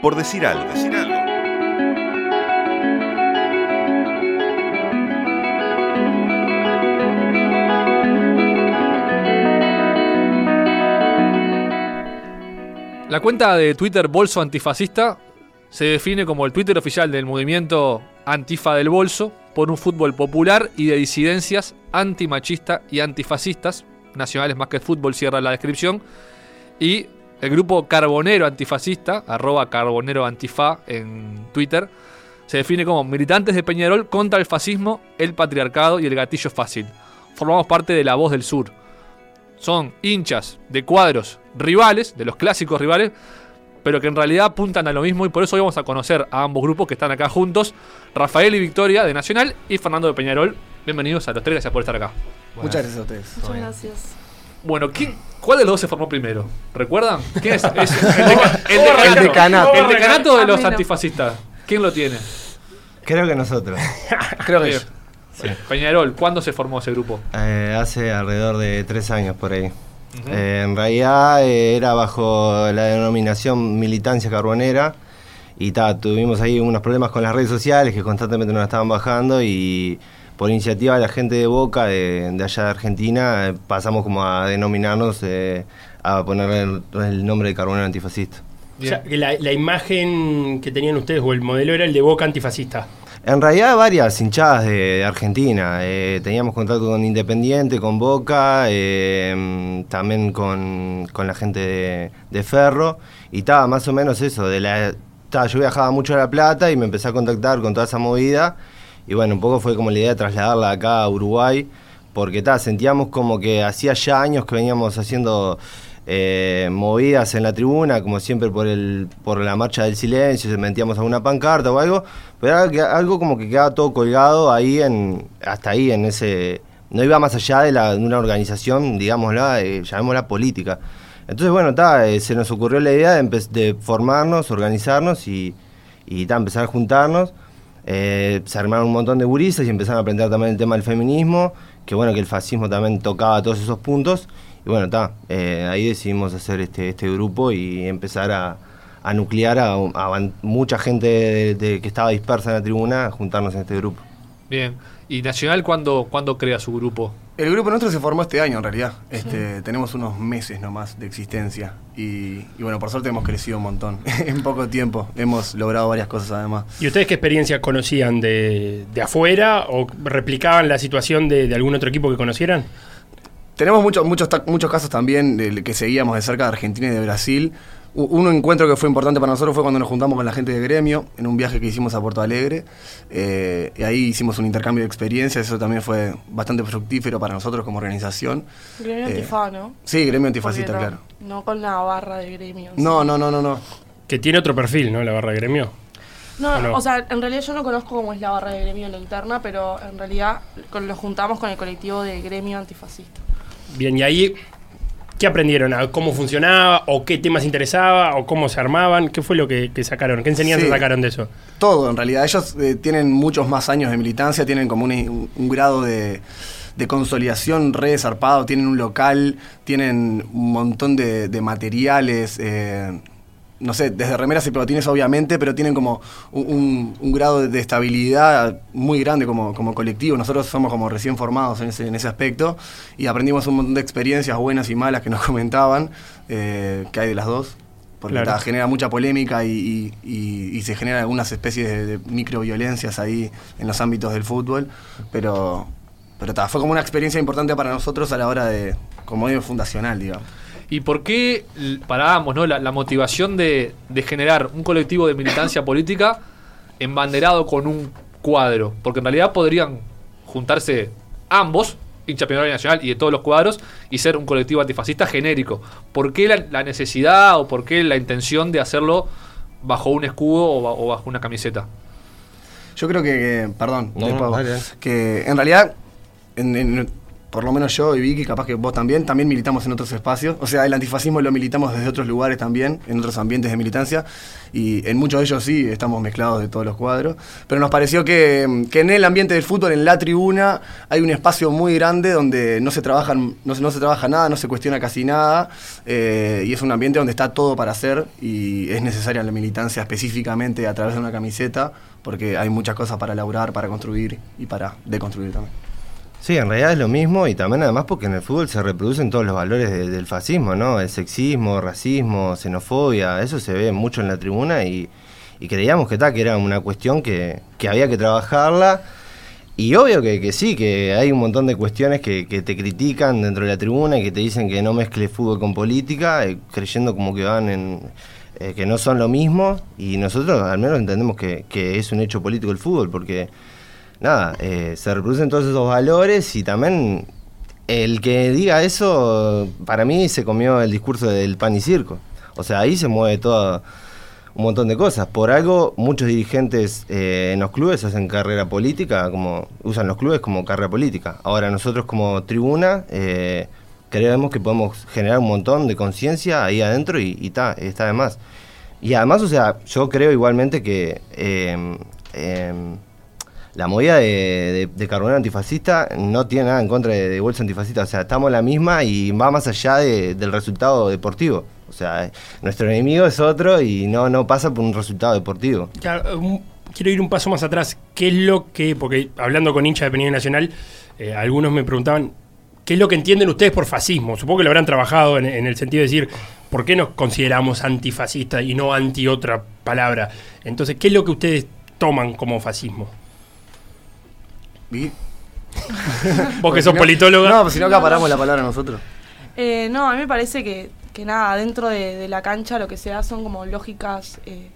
por decir algo. Decir algo. La cuenta de Twitter Bolso Antifascista se define como el Twitter oficial del movimiento Antifa del Bolso por un fútbol popular y de disidencias antimachista y antifascistas. Nacionales más que fútbol cierra la descripción. Y el grupo Carbonero Antifascista, arroba Carbonero Antifa en Twitter, se define como militantes de Peñarol contra el fascismo, el patriarcado y el gatillo fácil. Formamos parte de la voz del sur. Son hinchas de cuadros rivales, de los clásicos rivales, pero que en realidad apuntan a lo mismo y por eso hoy vamos a conocer a ambos grupos que están acá juntos, Rafael y Victoria de Nacional y Fernando de Peñarol. Bienvenidos a los tres, gracias por estar acá. Muchas gracias a ustedes. Muchas gracias. Bueno, ¿quién, ¿cuál de los dos se formó primero? ¿Recuerdan? ¿Quién es? Es el, deca- el El decanato. El decanato de los antifascistas. ¿Quién lo tiene? Creo que nosotros. Creo que yo. Peñarol, ¿cuándo se formó ese grupo? Eh, hace alrededor de tres años por ahí. Eh, en realidad eh, era bajo la denominación militancia carbonera y ta, tuvimos ahí unos problemas con las redes sociales que constantemente nos estaban bajando y por iniciativa de la gente de Boca de, de allá de Argentina eh, pasamos como a denominarnos, eh, a ponerle el, el nombre de carbonero antifascista. O sea, que la, la imagen que tenían ustedes o el modelo era el de Boca antifascista. En realidad varias hinchadas de, de Argentina. Eh, teníamos contacto con Independiente, con Boca, eh, también con, con la gente de, de Ferro. Y estaba más o menos eso. De la, ta, yo viajaba mucho a La Plata y me empecé a contactar con toda esa movida. Y bueno, un poco fue como la idea de trasladarla acá a Uruguay. Porque ta, sentíamos como que hacía ya años que veníamos haciendo eh, movidas en la tribuna, como siempre por el por la marcha del silencio, se metíamos alguna pancarta o algo, pero algo como que quedaba todo colgado ahí en hasta ahí en ese no iba más allá de, la, una organización, digámosla, eh, llamémosla política. Entonces, bueno, ta, eh, se nos ocurrió la idea de, de formarnos, organizarnos y, y ta, empezar a juntarnos. Eh, se armaron un montón de gurisas y empezaron a aprender también el tema del feminismo, que bueno, que el fascismo también tocaba todos esos puntos. Y bueno, está, ahí decidimos hacer este, este grupo y empezar a, a nuclear a, mucha gente que estaba dispersa en la tribuna, a juntarnos en este grupo. Bien. ¿Y Nacional cuándo, cuándo crea su grupo? El grupo nuestro se formó este año en realidad. Este, Tenemos unos meses nomás de existencia. Y, y bueno, por suerte hemos crecido un montón. en poco tiempo hemos logrado varias cosas además. ¿Y ustedes qué experiencia conocían de, de afuera o replicaban la situación de, de algún otro equipo que conocieran? Tenemos muchos muchos casos también de, que seguíamos de cerca de Argentina y de Brasil. Un encuentro que fue importante para nosotros fue cuando nos juntamos con la gente de gremio en un viaje que hicimos a Porto Alegre. Eh, y ahí hicimos un intercambio de experiencias. Eso también fue bastante fructífero para nosotros como organización. Gremio Eh, antifa, ¿no? Sí, gremio antifascista, no, claro. No con la barra de gremio. No, no, no, no, no. Que tiene otro perfil, ¿no? La barra de gremio. No, ¿O no? o sea, en realidad yo no conozco cómo es la barra de gremio en la interna, pero en realidad lo juntamos con el colectivo de gremio antifascista. Bien, y ahí, ¿qué aprendieron? ¿A ¿Cómo funcionaba? ¿O qué temas interesaba? ¿O cómo se armaban? ¿Qué fue lo que, que sacaron? ¿Qué enseñanza Sí. sacaron de eso? Todo, en realidad. Ellos eh, tienen muchos más años de militancia, tienen como un, un- un grado de, de consolidación re zarpado, tienen un local, tienen un montón de, de materiales, eh, no sé, desde remeras y pelotines obviamente, pero tienen como un, grado de, de estabilidad muy grande como, como colectivo. Nosotros somos como recién formados en ese, en ese aspecto y aprendimos un montón de experiencias buenas y malas que nos comentaban, eh, que hay de las dos. Porque Claro. ta, genera mucha polémica y, y- y- y se generan algunas especies de, de microviolencias ahí en los ámbitos del fútbol. Pero, pero ta, fue como una experiencia importante para nosotros a la hora de, como medio fundacional, digamos. ¿Y por qué, para ambos, ¿no? la, la motivación de, de generar un colectivo de militancia política embanderado con un cuadro? Porque en realidad podrían juntarse ambos, hincha Peñarol Nacional y de todos los cuadros, y ser un colectivo antifascista genérico. ¿Por qué la, la necesidad o por qué la intención de hacerlo bajo un escudo o, ba- o bajo una camiseta? Yo creo que, que- perdón, No, no, que en realidad en, en- por lo menos yo y Vicky, capaz que vos también, también militamos en otros espacios. O sea, el antifascismo lo militamos desde otros lugares también, en otros ambientes de militancia. Y en muchos de ellos sí, estamos mezclados de todos los cuadros. Pero nos pareció que, en el ambiente del fútbol, en la tribuna, hay un espacio muy grande donde no se, trabajan, no, no se trabaja nada, no se cuestiona casi nada. eh, y es un ambiente donde está todo para hacer y es necesaria la militancia específicamente a través de una camiseta, porque hay muchas cosas para elaborar, para construir y para deconstruir también. Sí, en realidad es lo mismo y también además porque en el fútbol se reproducen todos los valores de- del fascismo, ¿no? El sexismo, racismo, xenofobia, eso se ve mucho en la tribuna y, creíamos que, ta, que era una cuestión que, que había que trabajarla. Y obvio que, que sí, que hay un montón de cuestiones que, que te critican dentro de la tribuna y que te dicen que no mezcles fútbol con política, eh, creyendo como que van en... eh, que no son lo mismo y nosotros al menos entendemos que, que es un hecho político el fútbol porque nada, eh, se reproducen todos esos valores y también el que diga eso, para mí se comió el discurso del pan y circo. O sea, ahí se mueve todo un montón de cosas. Por algo, muchos dirigentes eh, en los clubes hacen carrera política, como usan los clubes como carrera política. Ahora nosotros como tribuna eh, creemos que podemos generar un montón de conciencia ahí adentro y, y ta, está de más. Y además, o sea, yo creo igualmente que eh, em, la movida de, de, Carbonero antifascista no tiene nada en contra de, de Bolsa antifascista. O sea, estamos en la misma y va más allá de- del resultado deportivo. O sea, nuestro enemigo es otro y no, no pasa por un resultado deportivo. Claro, quiero ir un paso más atrás. ¿Qué es lo que, porque hablando con hinchas de Peña Nacional, eh, algunos me preguntaban, ¿qué es lo que entienden ustedes por fascismo? Supongo que lo habrán trabajado en, en el sentido de decir, ¿por qué nos consideramos antifascistas y no anti otra palabra? Entonces, ¿qué es lo que ustedes toman como fascismo? Vos que sos no- politóloga. No, pues si no acaparamos la palabra nosotros. Eh, no, a mí me parece que, que nada, dentro de, de la cancha lo que se da son como lógicas, eh,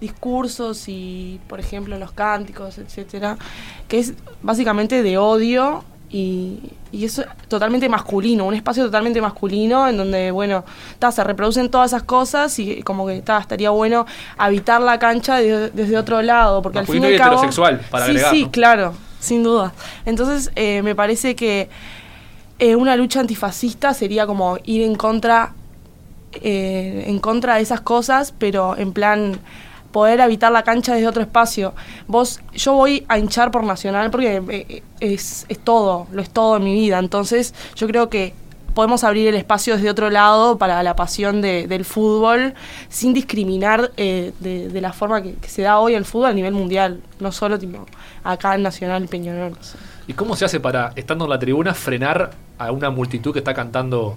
discursos y, por ejemplo, los cánticos, etcétera, que es básicamente de odio y, y es totalmente masculino, un espacio totalmente masculino en donde, bueno, ta, se reproducen todas esas cosas y como que ta, estaría bueno habitar la cancha de- desde otro lado, porque al fin y cabo... heterosexual, para sí, agregar, sí, ¿no? claro, sin duda. Entonces, eh, me parece que eh, una lucha antifascista sería como ir en contra eh, en contra de esas cosas, pero en plan poder habitar la cancha desde otro espacio. Vos, yo voy a hinchar por Nacional porque eh, es, es todo, lo es todo en mi vida. Entonces, yo creo que podemos abrir el espacio desde otro lado para la pasión de- del fútbol sin discriminar eh, de, de la forma que, que se da hoy el fútbol a nivel mundial, no solo tipo acá en Nacional Peñarol. o sea. ¿Y cómo se hace para, estando en la tribuna, frenar a una multitud que está cantando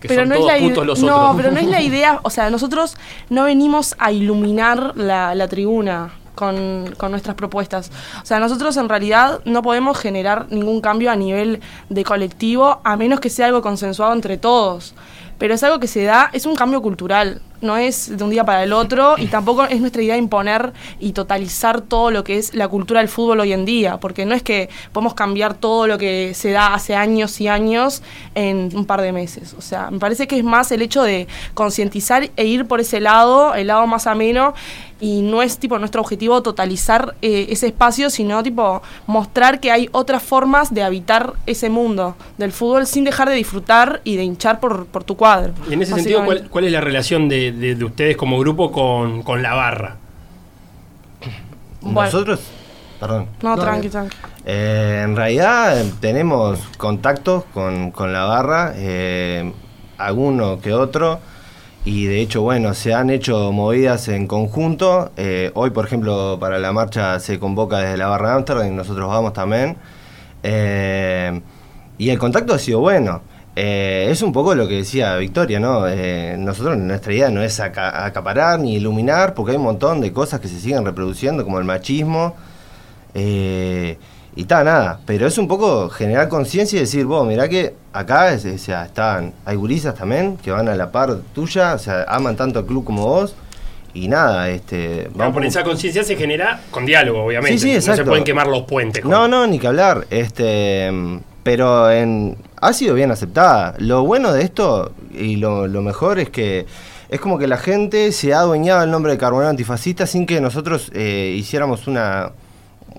que pero son no es todos la ide- putos los no, otros? pero no es la idea, o sea, nosotros no venimos a iluminar la, la tribuna con, nuestras propuestas. O sea, nosotros en realidad no podemos generar ningún cambio a nivel de colectivo a menos que sea algo consensuado entre todos. Pero es algo que se da, es un cambio cultural, no es de un día para el otro y tampoco es nuestra idea imponer y totalizar todo lo que es la cultura del fútbol hoy en día, porque no es que podemos cambiar todo lo que se da hace años y años en un par de meses. O sea, me parece que es más el hecho de concientizar e ir por ese lado, el lado más ameno, y no es tipo nuestro objetivo totalizar eh, ese espacio, sino tipo mostrar que hay otras formas de habitar ese mundo del fútbol sin dejar de disfrutar y de hinchar por, por tu cuadro. Y en ese sentido, ¿cuál, es la relación de, de- de ustedes como grupo con, con la barra? Bueno. Nosotros, perdón. No, No, tranqui, eh. tranqui. Eh, en realidad eh, tenemos contactos con, con la barra, eh, alguno que otro, y de hecho, bueno, se han hecho movidas en conjunto. Eh, hoy, por ejemplo, para la marcha se convoca desde la barra de Amsterdam y nosotros vamos también. Eh, y el contacto ha sido bueno. Eh, es un poco lo que decía Victoria, ¿no? Nosotros, nuestra idea no es aca- acaparar ni iluminar, porque hay un montón de cosas que se siguen reproduciendo, como el machismo. Y está, nada. Pero es un poco generar conciencia y decir, vos, mirá que acá es- están, hay gurisas también que van a la par tuya, o sea, aman tanto al club como vos. Y nada, este. Vamos por por- esa conciencia se genera con diálogo, obviamente. Sí, sí, No se exacto. pueden quemar los puentes. con- No, no, ni que hablar. Este, pero en, ha sido bien aceptada. Lo bueno de esto y lo, lo mejor es que es como que la gente se ha adueñado el nombre de Carbonero Antifascista sin que nosotros eh, hiciéramos una,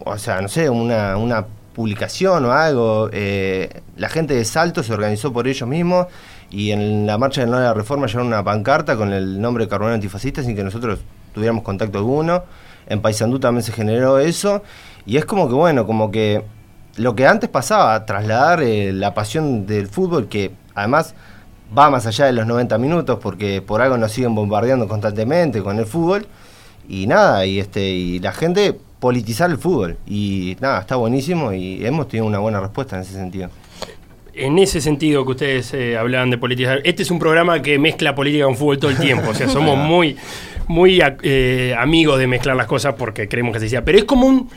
o sea, no sé, una, una publicación o algo. Eh, la gente de Salto se organizó por ellos mismos y en la marcha de la reforma llevaron una pancarta con el nombre de Carbonero Antifascista sin que nosotros tuviéramos contacto alguno. En Paysandú también se generó eso. Y es como que, bueno, como que lo que antes pasaba, trasladar eh, la pasión del fútbol, que además va más allá de los 90 minutos, porque por algo nos siguen bombardeando constantemente con el fútbol. Y nada, y este y la gente politizar el fútbol. Y nada, está buenísimo y hemos tenido una buena respuesta en ese sentido en ese sentido que ustedes eh, hablaban de política, este es un programa que mezcla política con fútbol todo el tiempo. O sea, somos muy, muy eh, amigos de mezclar las cosas porque creemos que se decía. Pero es como un.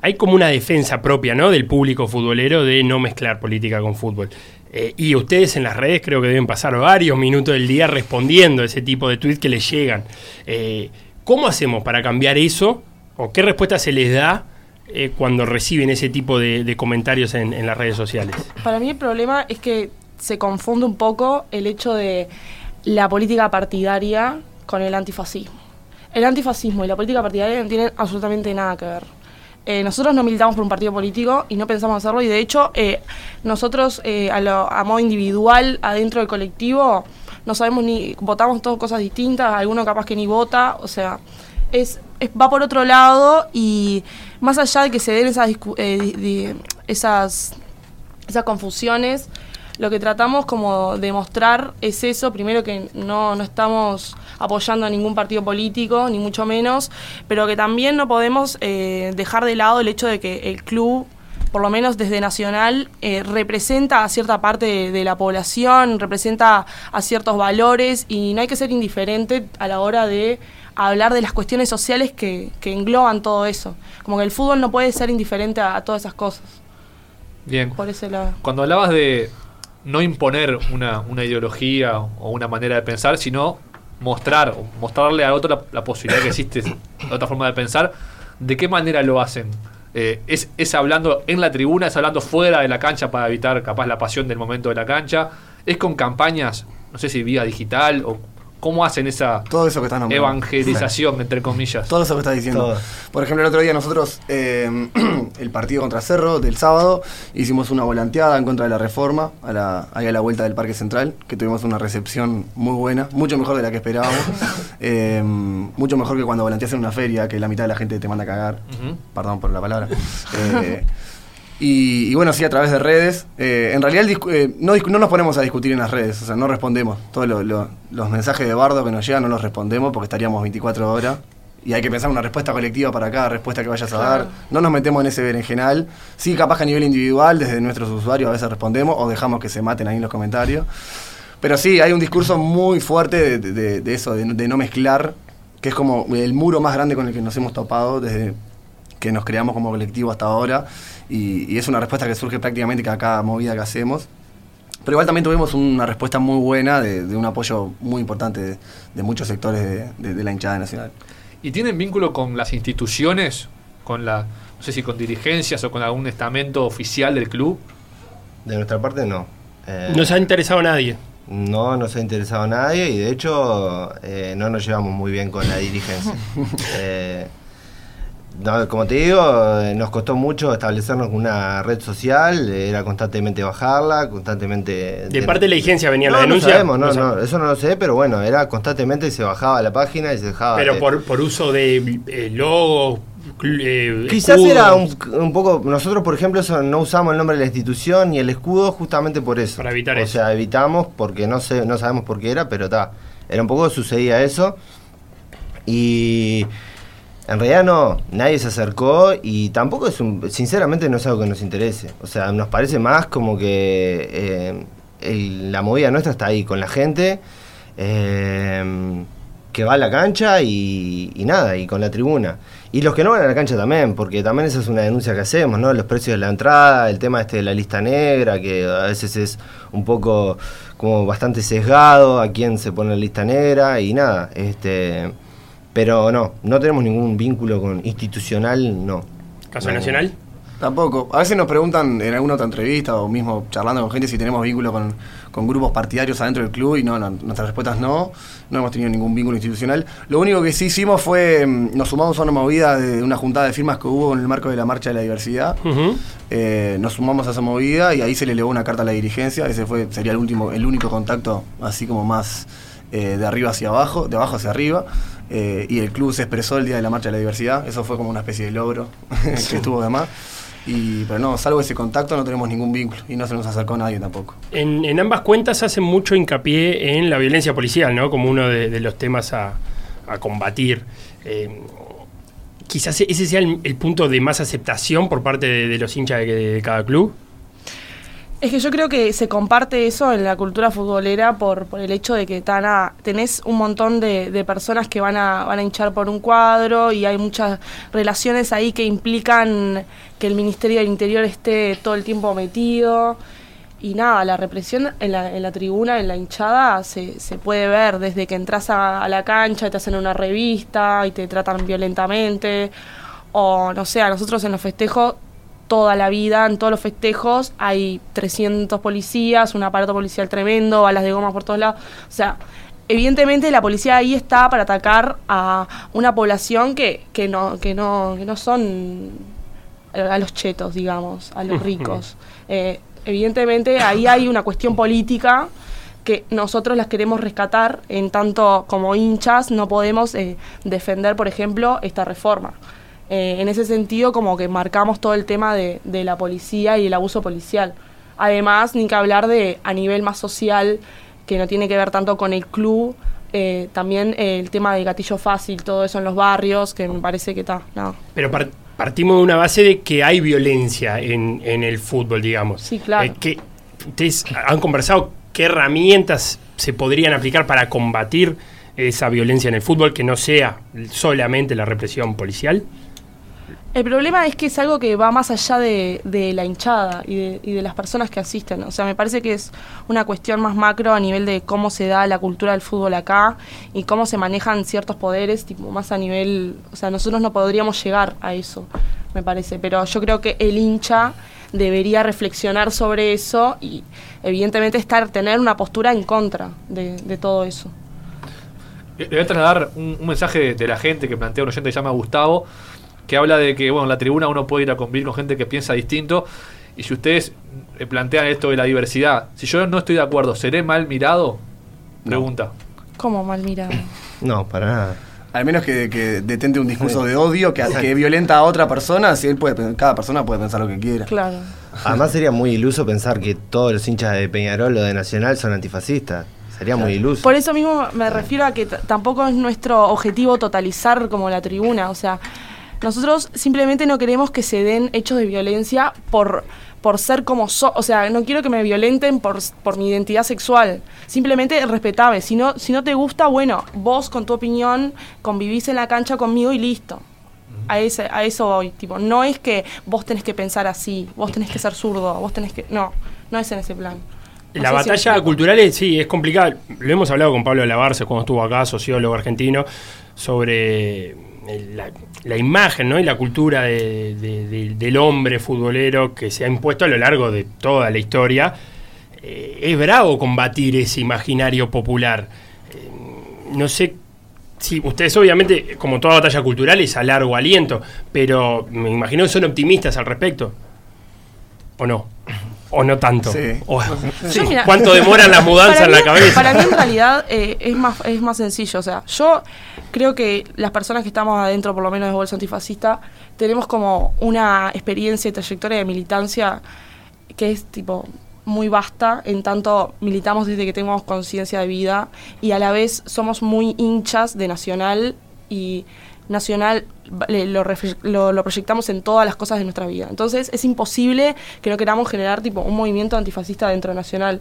Hay como una defensa propia, ¿no? Del público futbolero de no mezclar política con fútbol. Eh, y ustedes en las redes creo que deben pasar varios minutos del día respondiendo a ese tipo de tweets que les llegan. ¿Cómo hacemos para cambiar eso? ¿O qué respuesta se les da? Eh, cuando reciben ese tipo de, comentarios en, las redes sociales? Para mí el problema es que se confunde un poco el hecho de la política partidaria con el antifascismo. El antifascismo y la política partidaria no tienen absolutamente nada que ver. Eh, nosotros no militamos por un partido político y no pensamos hacerlo y de hecho eh, nosotros a, modo individual adentro del colectivo no sabemos ni votamos todas cosas distintas, alguno capaz que ni vota, o sea, es, va por otro lado y más allá de que se den esas, eh, esas, esas confusiones, lo que tratamos como de mostrar es eso, primero que no, no estamos apoyando a ningún partido político, ni mucho menos, pero que también no podemos eh, dejar de lado el hecho de que el club por lo menos desde Nacional, eh, representa a cierta parte de, la población, representa a ciertos valores y no hay que ser indiferente a la hora de hablar de las cuestiones sociales que, engloban todo eso. Como que el fútbol no puede ser indiferente a, todas esas cosas. Bien. Por ese lado. Cuando hablabas de no imponer una, ideología o una manera de pensar, sino mostrar, mostrarle a otro la, posibilidad que existe otra forma de pensar, ¿de qué manera lo hacen? Eh, es, ¿Es hablando en la tribuna, es hablando fuera de la cancha para evitar capaz la pasión del momento de la cancha? ¿Es con campañas, no sé si vía digital o ¿Cómo hacen esa Todo eso que evangelización, entre comillas? Todo eso que estás diciendo. Por ejemplo, el otro día nosotros, eh, el partido contra Cerro del sábado, hicimos una volanteada en contra de la reforma, a la, ahí a la vuelta del Parque Central, que tuvimos una recepción muy buena, mucho mejor de la que esperábamos. Eh, mucho mejor que cuando volanteas en una feria, que la mitad de la gente te manda a cagar. Perdón por la palabra. Eh, y, bueno, sí, a través de redes. Eh, en realidad eh, no, no, nos ponemos a discutir en las redes, o sea, no respondemos. Todos los mensajes de bardo que nos llegan no los respondemos porque estaríamos 24 horas. Y hay que pensar una respuesta colectiva para cada respuesta que vayas a dar. No nos metemos en ese berenjenal. Sí, capaz que a nivel individual, desde nuestros usuarios a veces respondemos o dejamos que se maten ahí en los comentarios. Pero sí, hay un discurso muy fuerte de, eso, de, de no mezclar, que es como el muro más grande con el que nos hemos topado desde que nos creamos como colectivo hasta ahora y, es una respuesta que surge prácticamente cada, cada movida que hacemos. Pero igual también tuvimos una respuesta muy buena de, un apoyo muy importante de, muchos sectores de, la hinchada nacional. ¿Y tienen vínculo con las instituciones? Con la, no sé si con dirigencias o con algún estamento oficial del club? De nuestra parte no. Eh, no se ha interesado nadie. No nos ha interesado nadie y de hecho eh, no nos llevamos muy bien con la dirigencia. eh, no, como te digo, eh, nos costó mucho establecernos una red social, era constantemente bajarla, constantemente... ¿De, parte de la agencia venía la denuncia? No, no, no, eso no lo sé, pero bueno, era constantemente se bajaba la página y se dejaba... Pero por, por uso de eh, logos, eh, Quizás era un, poco. Nosotros, por ejemplo, no usamos el nombre de la institución ni el escudo justamente por eso. Para evitar eso. O sea, evitamos porque no sé, no sabemos por qué era, pero está. Era un poco sucedía eso. Y en realidad no, nadie se acercó y tampoco es un, sinceramente no es algo que nos interese. O sea, nos parece más como que eh, la movida nuestra está ahí con la gente, eh, que va a la cancha y, nada, y con la tribuna. Y los que no van a la cancha también, porque también esa es una denuncia que hacemos, ¿no? Los precios de la entrada, el tema este de la lista negra, que a veces es un poco como bastante sesgado a quién se pone la lista negra y nada, este pero no, no tenemos ningún vínculo con institucional, no. ¿Caso Nacional? Tampoco. A veces nos preguntan en alguna otra entrevista o mismo charlando con gente si tenemos vínculo con, con grupos partidarios adentro del club y no, no, nuestras respuestas no. No hemos tenido ningún vínculo institucional. Lo único que sí hicimos fue, mm, nos sumamos a una movida de una juntada de firmas que hubo en el marco de la Marcha de la Diversidad. Eh, nos sumamos a esa movida y ahí se le elevó una carta a la dirigencia. Ese fue sería el último, el único contacto así como más eh, de arriba hacia abajo, de abajo hacia arriba. Eh, y el club se expresó el día de la marcha de la diversidad. Eso fue como una especie de logro que estuvo de más. Y, pero no, salvo ese contacto no tenemos ningún vínculo y no se nos acercó nadie tampoco. En, en ambas cuentas hacen mucho hincapié en la violencia policial, ¿no? Como uno de, de los temas a, a combatir. Eh, quizás ese sea el, el punto de más aceptación por parte de, de los hinchas de, de cada club. Es que yo creo que se comparte eso en la cultura futbolera por, por el hecho de que tan a- tenés un montón de, de personas que van a, van a hinchar por un cuadro y hay muchas relaciones ahí que implican que el Ministerio del Interior esté todo el tiempo metido. Y nada, la represión en la, en la tribuna, en la hinchada, se, se puede ver desde que entras a, a la cancha y te hacen una revista y te tratan violentamente. O no sé, a nosotros en los festejos toda la vida, en todos los festejos, hay 300 policías, un aparato policial tremendo, balas de goma por todos lados. O sea, evidentemente la policía ahí está para atacar a una población que, que, no, que, no, que no son a los chetos, digamos, a los ricos. Eh, evidentemente ahí hay una cuestión política que nosotros las queremos rescatar, en tanto como hinchas no podemos eh, defender, por ejemplo, esta reforma. Eh, en ese sentido, como que marcamos todo el tema de, de la policía y el abuso policial. Además, ni que hablar de a nivel más social, que no tiene que ver tanto con el club, eh, también eh, el tema del gatillo fácil, todo eso en los barrios, que me parece que está, no. Pero par- partimos de una base de que hay violencia en, en el fútbol, digamos. Sí, claro. Eh, que ¿Ustedes han conversado qué herramientas se podrían aplicar para combatir esa violencia en el fútbol que no sea solamente la represión policial? El problema es que es algo que va más allá de, la hinchada y de, y de las personas que asisten. O sea, me parece que es una cuestión más macro a nivel de cómo se da la cultura del fútbol acá y cómo se manejan ciertos poderes, tipo más a nivel... O sea, nosotros no podríamos llegar a eso, me parece. Pero yo creo que el hincha debería reflexionar sobre eso y evidentemente estar tener una postura en contra de, todo eso. Le le voy a trasladar un, un mensaje de, de la gente que plantea un oyente que se llama Gustavo, que habla de que bueno, en la tribuna uno puede ir a convivir con gente que piensa distinto. Y si ustedes eh, plantean esto de la diversidad, si yo no estoy de acuerdo, ¿seré mal mirado? Pregunta. ¿Cómo mal mirado? No, para nada. Al menos que, que detente un discurso de odio que, que violenta a otra persona, si él puede, cada persona puede pensar lo que quiera. Claro. Además sería muy iluso pensar que todos los hinchas de Peñarol o de Nacional son antifascistas. Sería muy iluso. Por eso mismo me refiero a que tampoco es nuestro objetivo totalizar como la tribuna. O sea, nosotros simplemente no queremos que se den hechos de violencia por, por ser como so O sea, no quiero que me violenten por, por mi identidad sexual. Simplemente respetame. Si no, si no te gusta, bueno, vos con tu opinión convivís en la cancha conmigo y listo. A, ese, a eso voy. Tipo, no es que vos tenés que pensar así, vos tenés que ser zurdo, vos tenés que. No, no es en ese plan. No La si batalla cultural es, sí, es complicada. Lo hemos hablado con Pablo Lavarce cuando estuvo acá, sociólogo argentino, sobre el- la, la imagen ¿no? y la cultura de- de- de- del hombre futbolero que se ha impuesto a lo largo de toda la historia. Eh, es bravo combatir ese imaginario popular. Eh, no sé si ustedes obviamente, como toda batalla cultural, es a largo aliento, pero me imagino que son optimistas al respecto. ¿O no? ¿O no tanto? Sí. O- Yo, mira, ¿Cuánto demoran las mudanzas en la mí- cabeza? Para mí en realidad eh, es, más, es más sencillo. O sea, yo creo que las personas que estamos adentro, por lo menos de Bolsa Antifascista, tenemos como una experiencia y trayectoria de militancia que es tipo muy vasta, en tanto militamos desde que tenemos conciencia de vida y a la vez somos muy hinchas de Nacional y Nacional lo, lo- lo proyectamos en todas las cosas de nuestra vida. Entonces es imposible que no queramos generar tipo un movimiento antifascista dentro de Nacional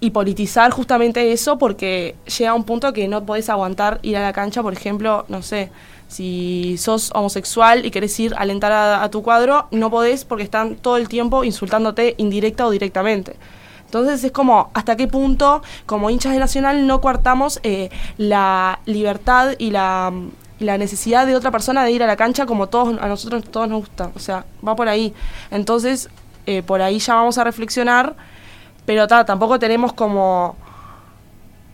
y politizar justamente eso porque llega un punto que no podés aguantar ir a la cancha, por ejemplo, no sé, si sos homosexual y querés ir a alentar a, a tu cuadro, no podés porque están todo el tiempo insultándote indirecta o directamente. Entonces es como hasta qué punto como hinchas de Nacional no coartamos eh, la libertad y la y la necesidad de otra persona de ir a la cancha como todos a nosotros todos nos gusta. O sea, va por ahí. Entonces, eh, por ahí ya vamos a reflexionar, pero ta, tampoco tenemos como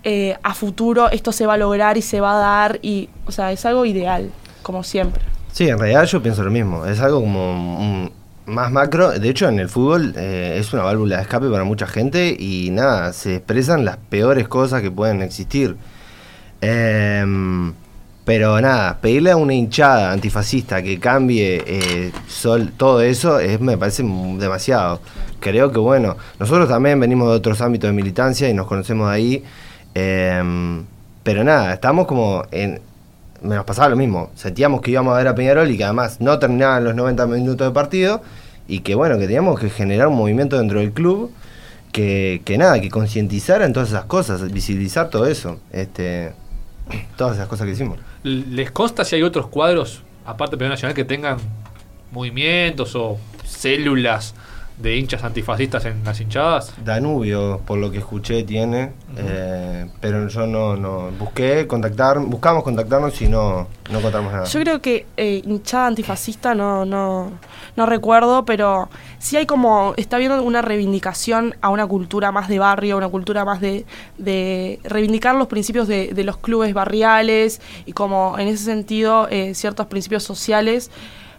eh, a futuro esto se va a lograr y se va a dar y, o sea, es algo ideal, como siempre. Sí, en realidad yo pienso lo mismo. Es algo como más macro. De hecho, en el fútbol eh, es una válvula de escape para mucha gente y nada, se expresan las peores cosas que pueden existir. Em, pero nada, pedirle a una hinchada antifascista que cambie eh, sol- todo eso es, me parece demasiado. Creo que bueno, nosotros también venimos de otros ámbitos de militancia y nos conocemos de ahí. em, pero nada, estamos como en, me nos pasaba lo mismo. Sentíamos que íbamos a ver a Peñarol y que además no terminaban los 90 minutos de partido y que bueno, que teníamos que generar un movimiento dentro del club que, que nada, que concientizara en todas esas cosas, visibilizar todo eso, este, todas esas cosas que hicimos. ¿Les consta si hay otros cuadros, aparte de Peñarol Nacional, que tengan movimientos o células de hinchas antifascistas en las hinchadas? Danubio, por lo que escuché, tiene, eh, pero yo no, no busqué contactar, buscamos contactarnos y no, no encontramos nada. Yo creo que eh, hinchada antifascista no, no, no recuerdo, pero sí hay como, está viendo una reivindicación a una cultura más de barrio, una cultura más de, de reivindicar los principios de, de los clubes barriales y como en ese sentido eh, ciertos principios sociales.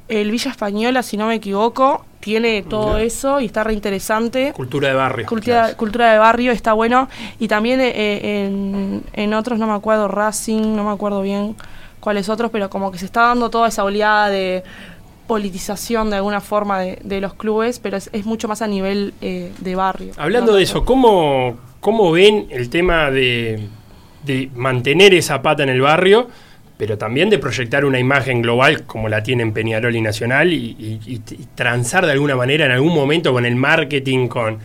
El Villa Española, si no me equivoco, tiene todo eso y está reinteresante. Cultura de barrio. Cultura, cultura de barrio está bueno. Y también eh, en, en otros, no me acuerdo, Racing, no me acuerdo bien cuáles otros, pero como que se está dando toda esa oleada de politización de alguna forma de, de los clubes, pero es, es mucho más a nivel eh, de barrio. Hablando No de eso, ¿cómo, cómo ven el tema de, de mantener esa pata en el barrio, pero también de proyectar una imagen global como la tienen Peñarol y Nacional y, y- transar de alguna manera en algún momento con el marketing, con,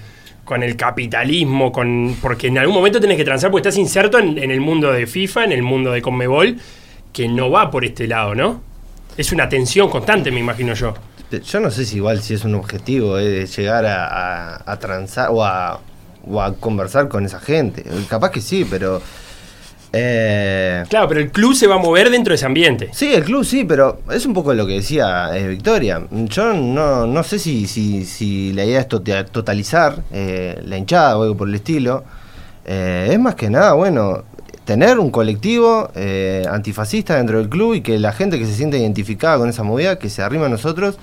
con el capitalismo, con porque en algún momento tenés que transar porque estás inserto en, el mundo de FIFA, en el mundo de Conmebol, que no va por este lado, ¿no? Es una tensión constante, me imagino yo. Yo no sé si igual si es un objetivo eh, llegar a, a- transar o a conversar con esa gente. Capaz que sí, pero... eh, Claro, pero el club se va a mover dentro de ese ambiente. sí, el club sí, pero es un poco lo que decía eh, Victoria. Yo no, no sé si, si, si la idea es tota- totalizar eh, la hinchada o algo por el estilo. Eh, es más que nada, bueno, tener un colectivo eh, antifascista dentro del club y que la gente que se siente identificada con esa movida, que se arrima a nosotros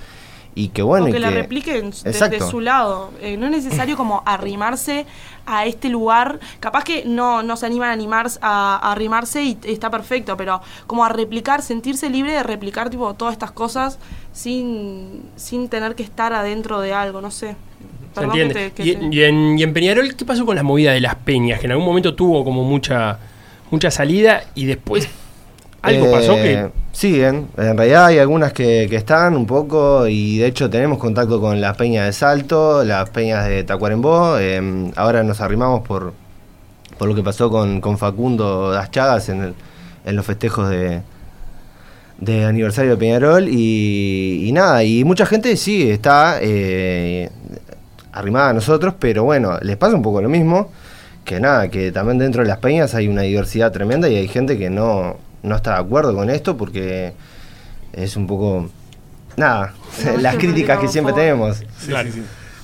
y que bueno... o y que la que- repliquen desde Exacto. su lado. Eh, no es necesario como arrimarse a este lugar. Capaz que no, no se animan a, animarse, a, a arrimarse y está perfecto, pero como a replicar, sentirse libre de replicar tipo todas estas cosas sin, sin tener que estar adentro de algo, no sé. ¿Se Perdón que entiende? te- que y, te- y en, y en Peñarol, ¿qué pasó con la movida de las peñas? Que en algún momento tuvo como mucha, mucha salida y después algo Eh, pasó que... Siguen, en realidad hay algunas que, están un poco y de hecho tenemos contacto con las peñas de Salto, las peñas de Tacuarembó, eh, ahora nos arrimamos por, por lo que pasó con, con Facundo Das Chagas en, el- en los festejos de, de aniversario de Peñarol. Y, y nada, y mucha gente sí está eh, arrimada a nosotros, pero bueno, les pasa un poco lo mismo, que nada, que también dentro de las peñas hay una diversidad tremenda y hay gente que no, no está de acuerdo con esto porque es un poco, nada, No, las que críticas que siempre favor. tenemos. Claro.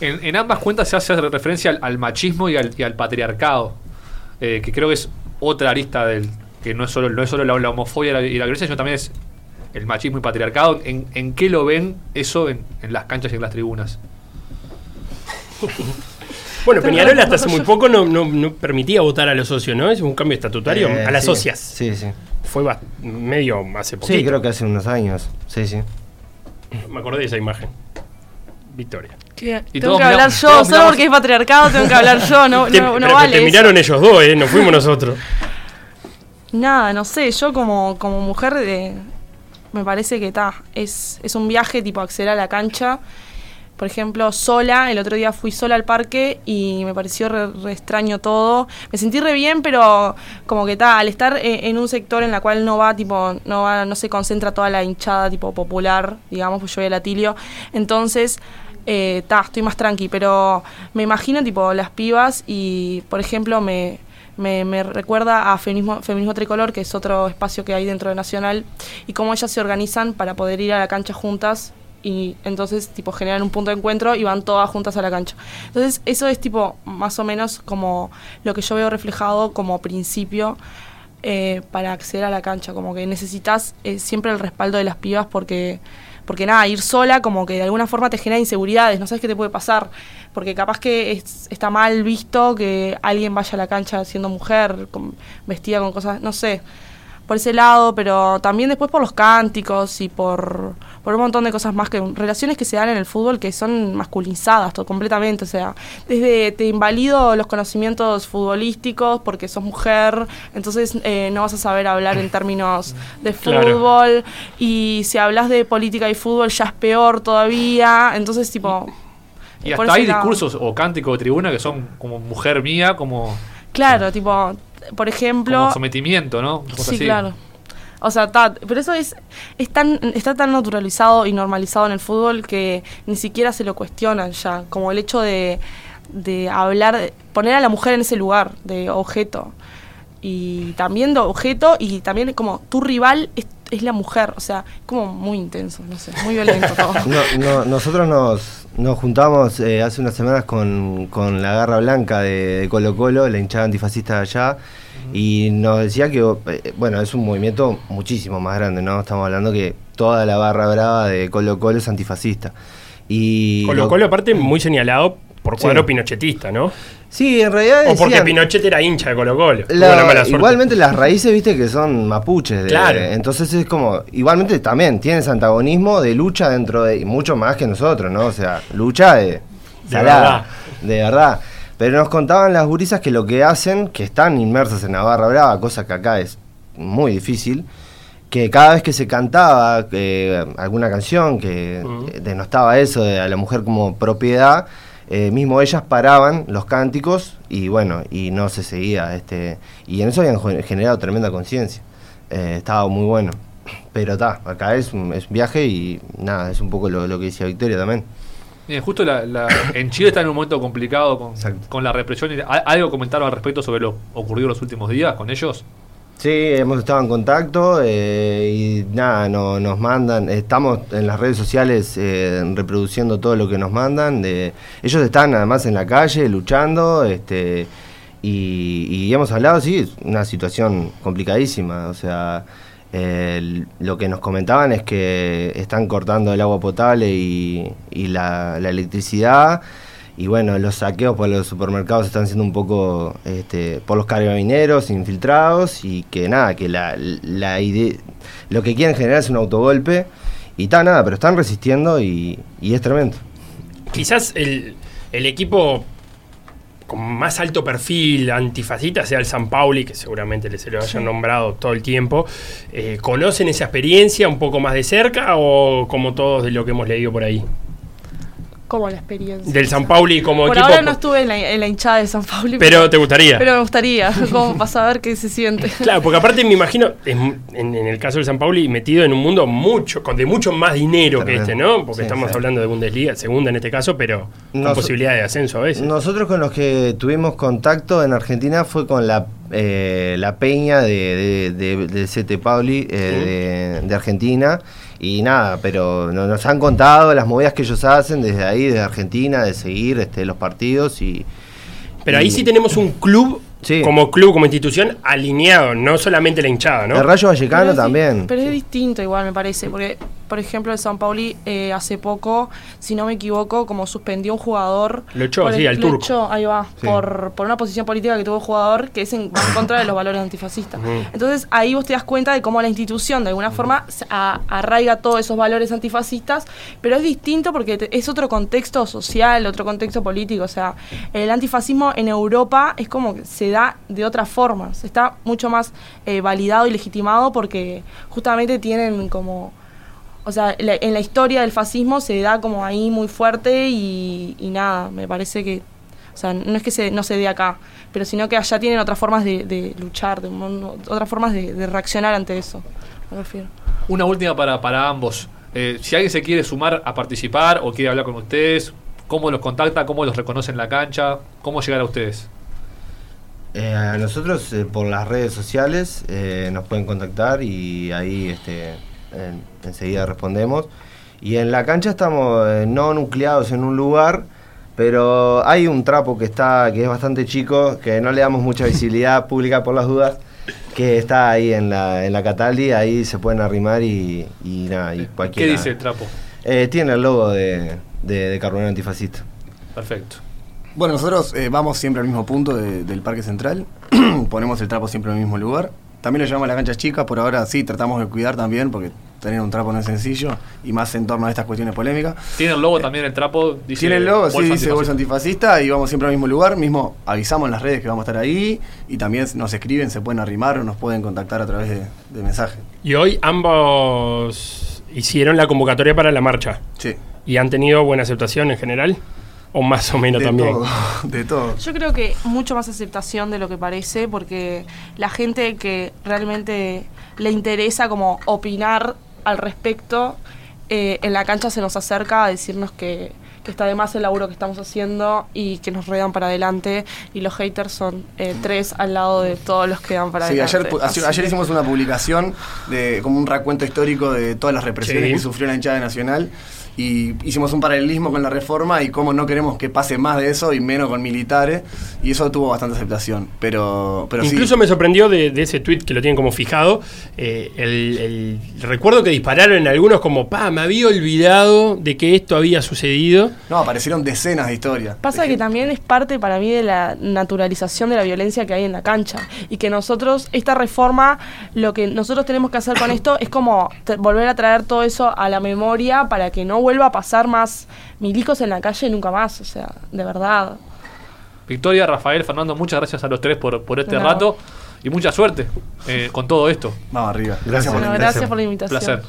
En, en ambas cuentas se hace referencia al, al machismo y al, y al patriarcado, eh, que creo que es otra arista del que no es solo, no es solo la, la homofobia y la, y la violencia, sino también es el machismo y patriarcado. ¿En, en qué lo ven eso en, en las canchas y en las tribunas? Bueno, Peñarol hasta hace muy poco no, no- no permitía votar a los socios, ¿no? Es un cambio estatutario. Eh, a las sí, socias. Sí, sí. Fue medio hace poquito. Sí, creo que hace unos años. Sí, sí. Me acordé de esa imagen. Victoria. Y tengo que hablar miramos- yo, solo miramos- porque es patriarcado tengo que hablar yo, no, Te- no, no pero vale. te eso. miraron ellos dos, ¿eh? No fuimos nosotros. Nada, no sé, yo como, como mujer de, me parece que está, es, es un viaje tipo acceder a la cancha. Por ejemplo, sola, el otro día fui sola al parque y me pareció re, extraño todo. Me sentí re bien, pero como que está, al estar eh, en un sector en la cual no va, tipo, no va, no se concentra toda la hinchada tipo popular, digamos, pues yo voy al Atilio. Entonces, está, estoy más tranqui, pero me imagino tipo las pibas y, por ejemplo, me, me, me recuerda a Feminismo, Feminismo Tricolor, que es otro espacio que hay dentro de Nacional, y cómo ellas se organizan para poder ir a la cancha juntas y entonces tipo generan un punto de encuentro y van todas juntas a la cancha. Entonces eso es tipo más o menos como lo que yo veo reflejado como principio eh, para acceder a la cancha, como que necesitas eh, siempre el respaldo de las pibas porque porque nada, ir sola como que de alguna forma te genera inseguridades, no sabes qué te puede pasar, porque capaz que es- está mal visto que alguien vaya a la cancha siendo mujer, con- vestida con cosas, no sé, por ese lado, pero también después por los cánticos y por, por un montón de cosas más, que relaciones que se dan en el fútbol que son masculinizadas todo, completamente, o sea, desde te invalido los conocimientos futbolísticos porque sos mujer, entonces eh, no vas a saber hablar en términos de Claro. fútbol, y si hablas de política y fútbol ya es peor todavía, entonces tipo... Y por hasta hay lado. discursos o cánticos de tribuna que son como mujer mía, como, Claro, tipo, por ejemplo... como sometimiento, ¿no? Sí, así. claro. O sea, ta- pero eso es, es tan, está tan naturalizado y normalizado en el fútbol que ni siquiera se lo cuestionan ya. Como el hecho de, de hablar, de poner a la mujer en ese lugar de objeto. Y también de objeto y también como tu rival es, es la mujer. O sea, como muy intenso, no sé, muy violento todo. No, no, nosotros nos, nos juntamos eh, hace unas semanas con, con la Garra Blanca de, de Colo Colo, la hinchada antifascista de allá, y nos decía que, eh, bueno, es un movimiento muchísimo más grande, ¿no? Estamos hablando que toda la barra brava de Colo Colo es antifascista. Y Colo lo- Colo, aparte, muy señalado por cuadro Sí. pinochetista, ¿no? Sí, en realidad O porque decían- Pinochet era hincha de Colo Colo. La- la igualmente las raíces, viste, que son mapuches. de- Claro. entonces es como, igualmente también tienes antagonismo de lucha dentro de, y mucho más que nosotros, ¿no? O sea, lucha de, salada, verdad. de verdad. Pero nos contaban las gurisas que lo que hacen, que están inmersas en la barra brava, cosa que acá es muy difícil, que cada vez que se cantaba eh, alguna canción que Ujú. eh, denostaba eso de a la mujer como propiedad, eh, mismo ellas paraban los cánticos y bueno, y no se seguía. este Y en eso habían gen- generado tremenda conciencia. Eh, estaba muy bueno. Pero está, acá es un, es un viaje y nada, es un poco lo, lo que decía Victoria también. Bien, justo la- la- en Chile está en un momento complicado con, con la represión. y- ¿a- ¿Algo comentaron al respecto sobre lo ocurrido los últimos días con ellos? Sí, hemos estado en contacto eh, y nada, no, nos mandan, estamos en las redes sociales eh, reproduciendo todo lo que nos mandan. De, ellos están además en la calle luchando este, y, hemos hablado, sí, una situación complicadísima. O sea, eh, lo que nos comentaban es que están cortando el agua potable y, y la, la electricidad. Y bueno, los saqueos por los supermercados están siendo un poco este, por los carabineros infiltrados y que nada, que la, la idea, lo que quieren generar es un autogolpe y está nada, pero están resistiendo y, y es tremendo. Quizás el, el equipo con más alto perfil antifascista sea el San Pauli, que seguramente les se lo hayan nombrado todo el tiempo. Eh, ¿Conocen esa experiencia un poco más de cerca o como todos de lo que hemos leído por ahí? Como la experiencia. Del San Pauli como Por equipo. ahora no estuve en la, en la hinchada de San Paulo. pero te gustaría. Pero me gustaría, como para saber qué se siente. Claro, porque aparte me imagino, en, en el caso del San Pauli, metido en un mundo mucho, con de mucho más dinero que este, ¿no? Porque Sí, estamos sí. hablando de Bundesliga, segunda en este caso, pero con Noso- posibilidad de ascenso a veces. Nosotros con los que tuvimos contacto en Argentina fue con la, eh, la peña de, de, de- del CT Pauli eh, de, de Argentina. Y nada, pero no- nos han contado las movidas que ellos hacen desde ahí, desde Argentina, de seguir este, los partidos y... Pero ahí sí tenemos un club, Sí. como club, como institución, alineado, no solamente la hinchada, ¿no? El Rayo Vallecano Pero es di- también. Pero es distinto igual, me parece, porque, por ejemplo, el San Pauli eh, hace poco, si no me equivoco, como suspendió un jugador... Lo echó, sí, al lo turco. echó, ahí va, Sí. por, por una posición política que tuvo el jugador que es en, contra de los valores antifascistas. Entonces ahí vos te das cuenta de cómo la institución de alguna forma a- arraiga todos esos valores antifascistas, pero es distinto porque te- es otro contexto social, otro contexto político. O sea, el antifascismo en Europa es como que se da de otra forma, se está mucho más eh, validado y legitimado porque justamente tienen como... O sea, la- en la historia del fascismo se da como ahí muy fuerte y, y nada, me parece que... O sea, no es que se, no se dé acá, pero sino que allá tienen otras formas de, de luchar, de, otras formas de, de reaccionar ante eso, me refiero. Una última para, para ambos. Eh, si alguien se quiere sumar a participar o quiere hablar con ustedes, ¿cómo los contacta? ¿Cómo los reconoce en la cancha? ¿Cómo llegar a ustedes? Eh, a nosotros eh, por las redes sociales eh, nos pueden contactar y ahí este, enseguida respondemos. Y en la cancha estamos eh, no nucleados en un lugar, pero hay un trapo que está que es bastante chico, que no le damos mucha visibilidad pública por las dudas, que está ahí en la, en la Cataldi, ahí se pueden arrimar y, y nada, y ¿Qué cualquiera. dice el trapo? Eh, tiene el logo de, de, de Carbonero Antifascista. Perfecto. Bueno, nosotros eh, vamos siempre al mismo punto de- del Parque Central, ponemos el trapo siempre en el mismo lugar. También lo llevamos a la cancha chica, por ahora sí, tratamos de cuidar también, porque tener un trapo no es sencillo, y más en torno a estas cuestiones polémicas. Tiene el logo también el trapo. Dice Tiene el logo, sí, dice bolso antifascista. antifascista, y vamos siempre al mismo lugar, mismo avisamos en las redes que vamos a estar ahí, y también nos escriben, se pueden arrimar o nos pueden contactar a través de, de mensaje. Y hoy ambos hicieron la convocatoria para la marcha. Sí, ¿Y han tenido buena aceptación en general? ¿O más o menos de también? todo, de todo. Yo creo que mucho más aceptación de lo que parece, porque la gente que realmente le interesa como opinar al respecto, eh, en la cancha se nos acerca a decirnos que, que está de más el laburo que estamos haciendo y que nos ruedan para adelante y los haters son eh, tres al lado de todos los que dan para Sí, adelante. ayer, ayer que- hicimos una publicación de como un recuento histórico de todas las represiones Sí. que sufrió la hinchada Nacional y hicimos un paralelismo con la reforma y cómo no queremos que pase más de eso y menos con militares y eso tuvo bastante aceptación, pero, pero Incluso sí. me sorprendió de, de ese tweet que lo tienen como fijado. eh, el, el- recuerdo que dispararon en algunos como, pa, me había olvidado de que esto había sucedido. No, aparecieron decenas de historias. Pasa De que gente- también es parte para mí de la naturalización de la violencia que hay en la cancha y que nosotros, esta reforma, lo que nosotros tenemos que hacer con esto es como volver a traer todo eso a la memoria para que no vuelva a pasar más milicos en la calle nunca más, o sea, de verdad. Victoria, Rafael, Fernando, muchas gracias a los tres por, por este rato y mucha suerte eh, con todo esto. Vamos arriba. Gracias. por la Bueno, invitación. gracias por la invitación. Placer.